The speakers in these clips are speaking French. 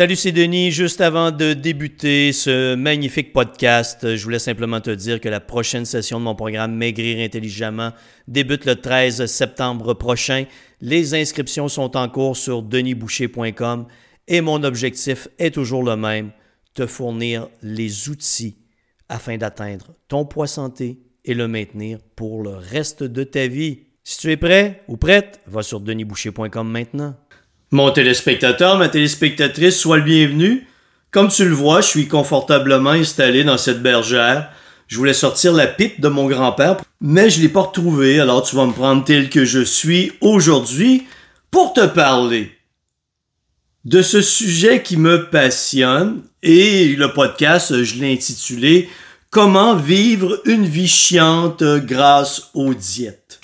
Salut, c'est Denis. Juste avant de débuter ce magnifique podcast, je voulais simplement te dire que la prochaine session de mon programme Maigrir intelligemment débute le 13 septembre prochain. Les inscriptions sont en cours sur denisboucher.com et mon objectif est toujours le même, te fournir les outils afin d'atteindre ton poids santé et le maintenir pour le reste de ta vie. Si tu es prêt ou prête, va sur denisboucher.com maintenant. Mon téléspectateur, ma téléspectatrice, sois le bienvenu. Comme tu le vois, je suis confortablement installé dans cette bergère. Je voulais sortir la pipe de mon grand-père, mais je l'ai pas retrouvé, alors tu vas me prendre tel que je suis aujourd'hui pour te parler de ce sujet qui me passionne et le podcast, je l'ai intitulé Comment vivre une vie chiante grâce aux diètes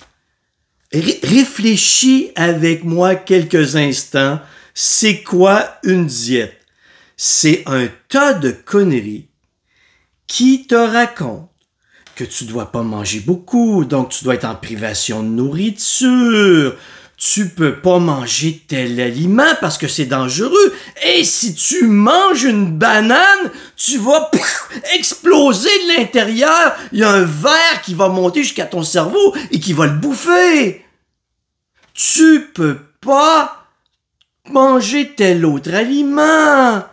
réfléchis avec moi quelques instants. C'est quoi une diète? C'est un tas de conneries qui te racontent que tu dois pas manger beaucoup, donc tu dois être en privation de nourriture. Tu peux pas manger tel aliment parce que c'est dangereux. Et si tu manges une banane, tu vas exploser de l'intérieur. Il y a un verre qui va monter jusqu'à ton cerveau et qui va le bouffer tu peux pas manger tel autre aliment.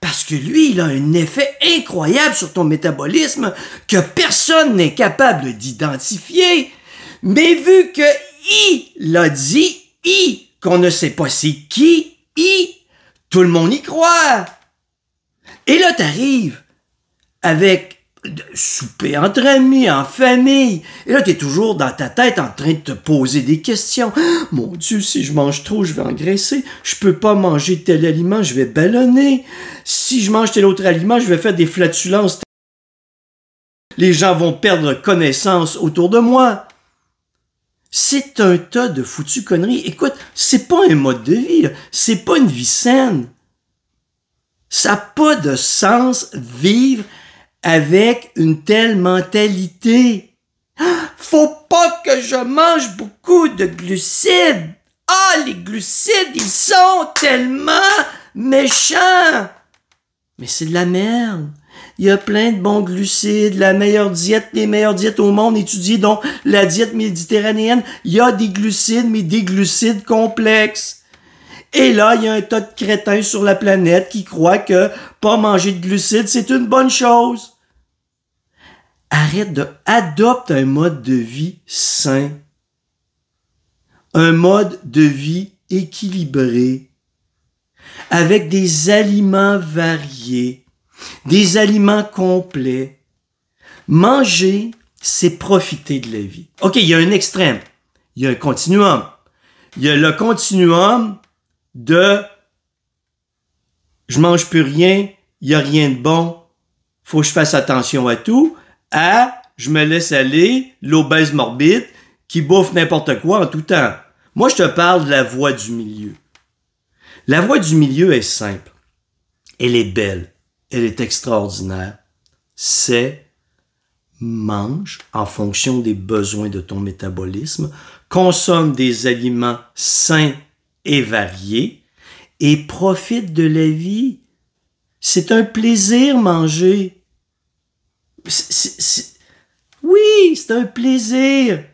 Parce que lui, il a un effet incroyable sur ton métabolisme que personne n'est capable d'identifier. Mais vu que I l'a dit, I, qu'on ne sait pas c'est qui, I, tout le monde y croit. Et là, t'arrives avec souper entre amis, en famille. Et là, tu es toujours dans ta tête en train de te poser des questions. Mon Dieu, si je mange trop, je vais engraisser. Je peux pas manger tel aliment, je vais ballonner. Si je mange tel autre aliment, je vais faire des flatulences. Les gens vont perdre connaissance autour de moi. C'est un tas de foutues conneries. Écoute, c'est pas un mode de vie, c'est pas une vie saine. Ça n'a pas de sens vivre avec une telle mentalité. Faut pas que je mange beaucoup de glucides. Ah, les glucides, ils sont tellement méchants. Mais c'est de la merde. Il y a plein de bons glucides, la meilleure diète, les meilleures diètes au monde étudiées, dont la diète méditerranéenne. Il y a des glucides, mais des glucides complexes. Et là, il y a un tas de crétins sur la planète qui croient que pas manger de glucides, c'est une bonne chose. Arrête de, adopte un mode de vie sain. Un mode de vie équilibré. Avec des aliments variés. Des aliments complets. Manger, c'est profiter de la vie. OK, il y a un extrême. Il y a un continuum. Il y a le continuum de je mange plus rien, il y a rien de bon, faut que je fasse attention à tout, à je me laisse aller, l'obèse morbide, qui bouffe n'importe quoi en tout temps. Moi, je te parle de la voie du milieu. La voie du milieu est simple. Elle est belle. Elle est extraordinaire. C'est mange en fonction des besoins de ton métabolisme, consomme des aliments sains et varié et profite de la vie. C'est un plaisir manger. Oui, c'est un plaisir.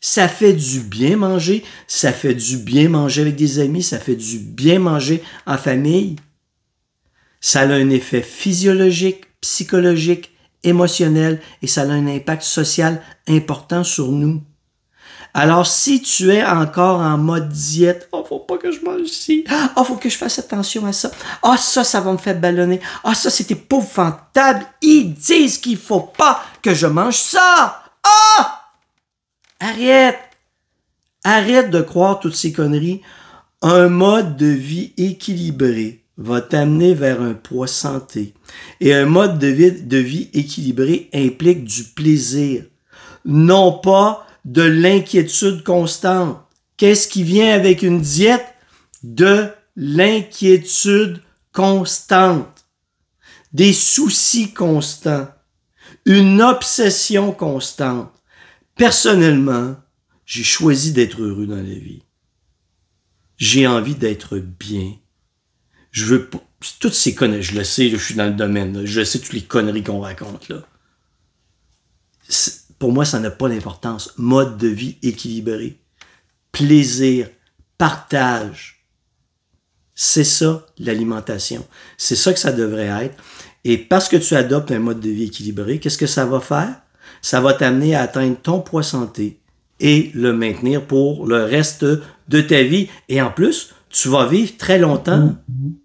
Ça fait du bien manger, ça fait du bien manger avec des amis, ça fait du bien manger en famille. Ça a un effet physiologique, psychologique, émotionnel et ça a un impact social important sur nous. Alors, si tu es encore en mode diète, oh, faut pas que je mange ici. Oh, faut que je fasse attention à ça. Oh, ça, ça va me faire ballonner. Oh, ça, c'est épouvantable. Ils disent qu'il faut pas que je mange ça. Oh! Arrête. Arrête de croire toutes ces conneries. Un mode de vie équilibré va t'amener vers un poids santé. Et un mode de vie équilibré implique du plaisir. Non pas de l'inquiétude constante. Qu'est-ce qui vient avec une diète? De l'inquiétude constante, des soucis constants, une obsession constante. Personnellement, j'ai choisi d'être heureux dans la vie. J'ai envie d'être bien. Je veux toutes ces conneries, je le sais, je suis dans le domaine, je sais toutes les conneries qu'on raconte là. Pour moi, ça n'a pas d'importance. Mode de vie équilibré, plaisir, partage. C'est ça l'alimentation. C'est ça que ça devrait être. Et parce que tu adoptes un mode de vie équilibré, qu'est-ce que ça va faire? Ça va t'amener à atteindre ton poids santé et le maintenir pour le reste de ta vie. Et en plus, tu vas vivre très longtemps.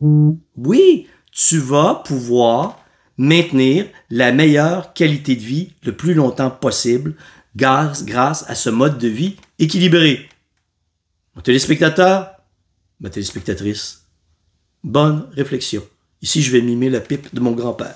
Oui, tu vas pouvoir maintenir la meilleure qualité de vie le plus longtemps possible grâce, à ce mode de vie équilibré. Mon téléspectateur, ma téléspectatrice, bonne réflexion. Ici, je vais mimer la pipe de mon grand-père.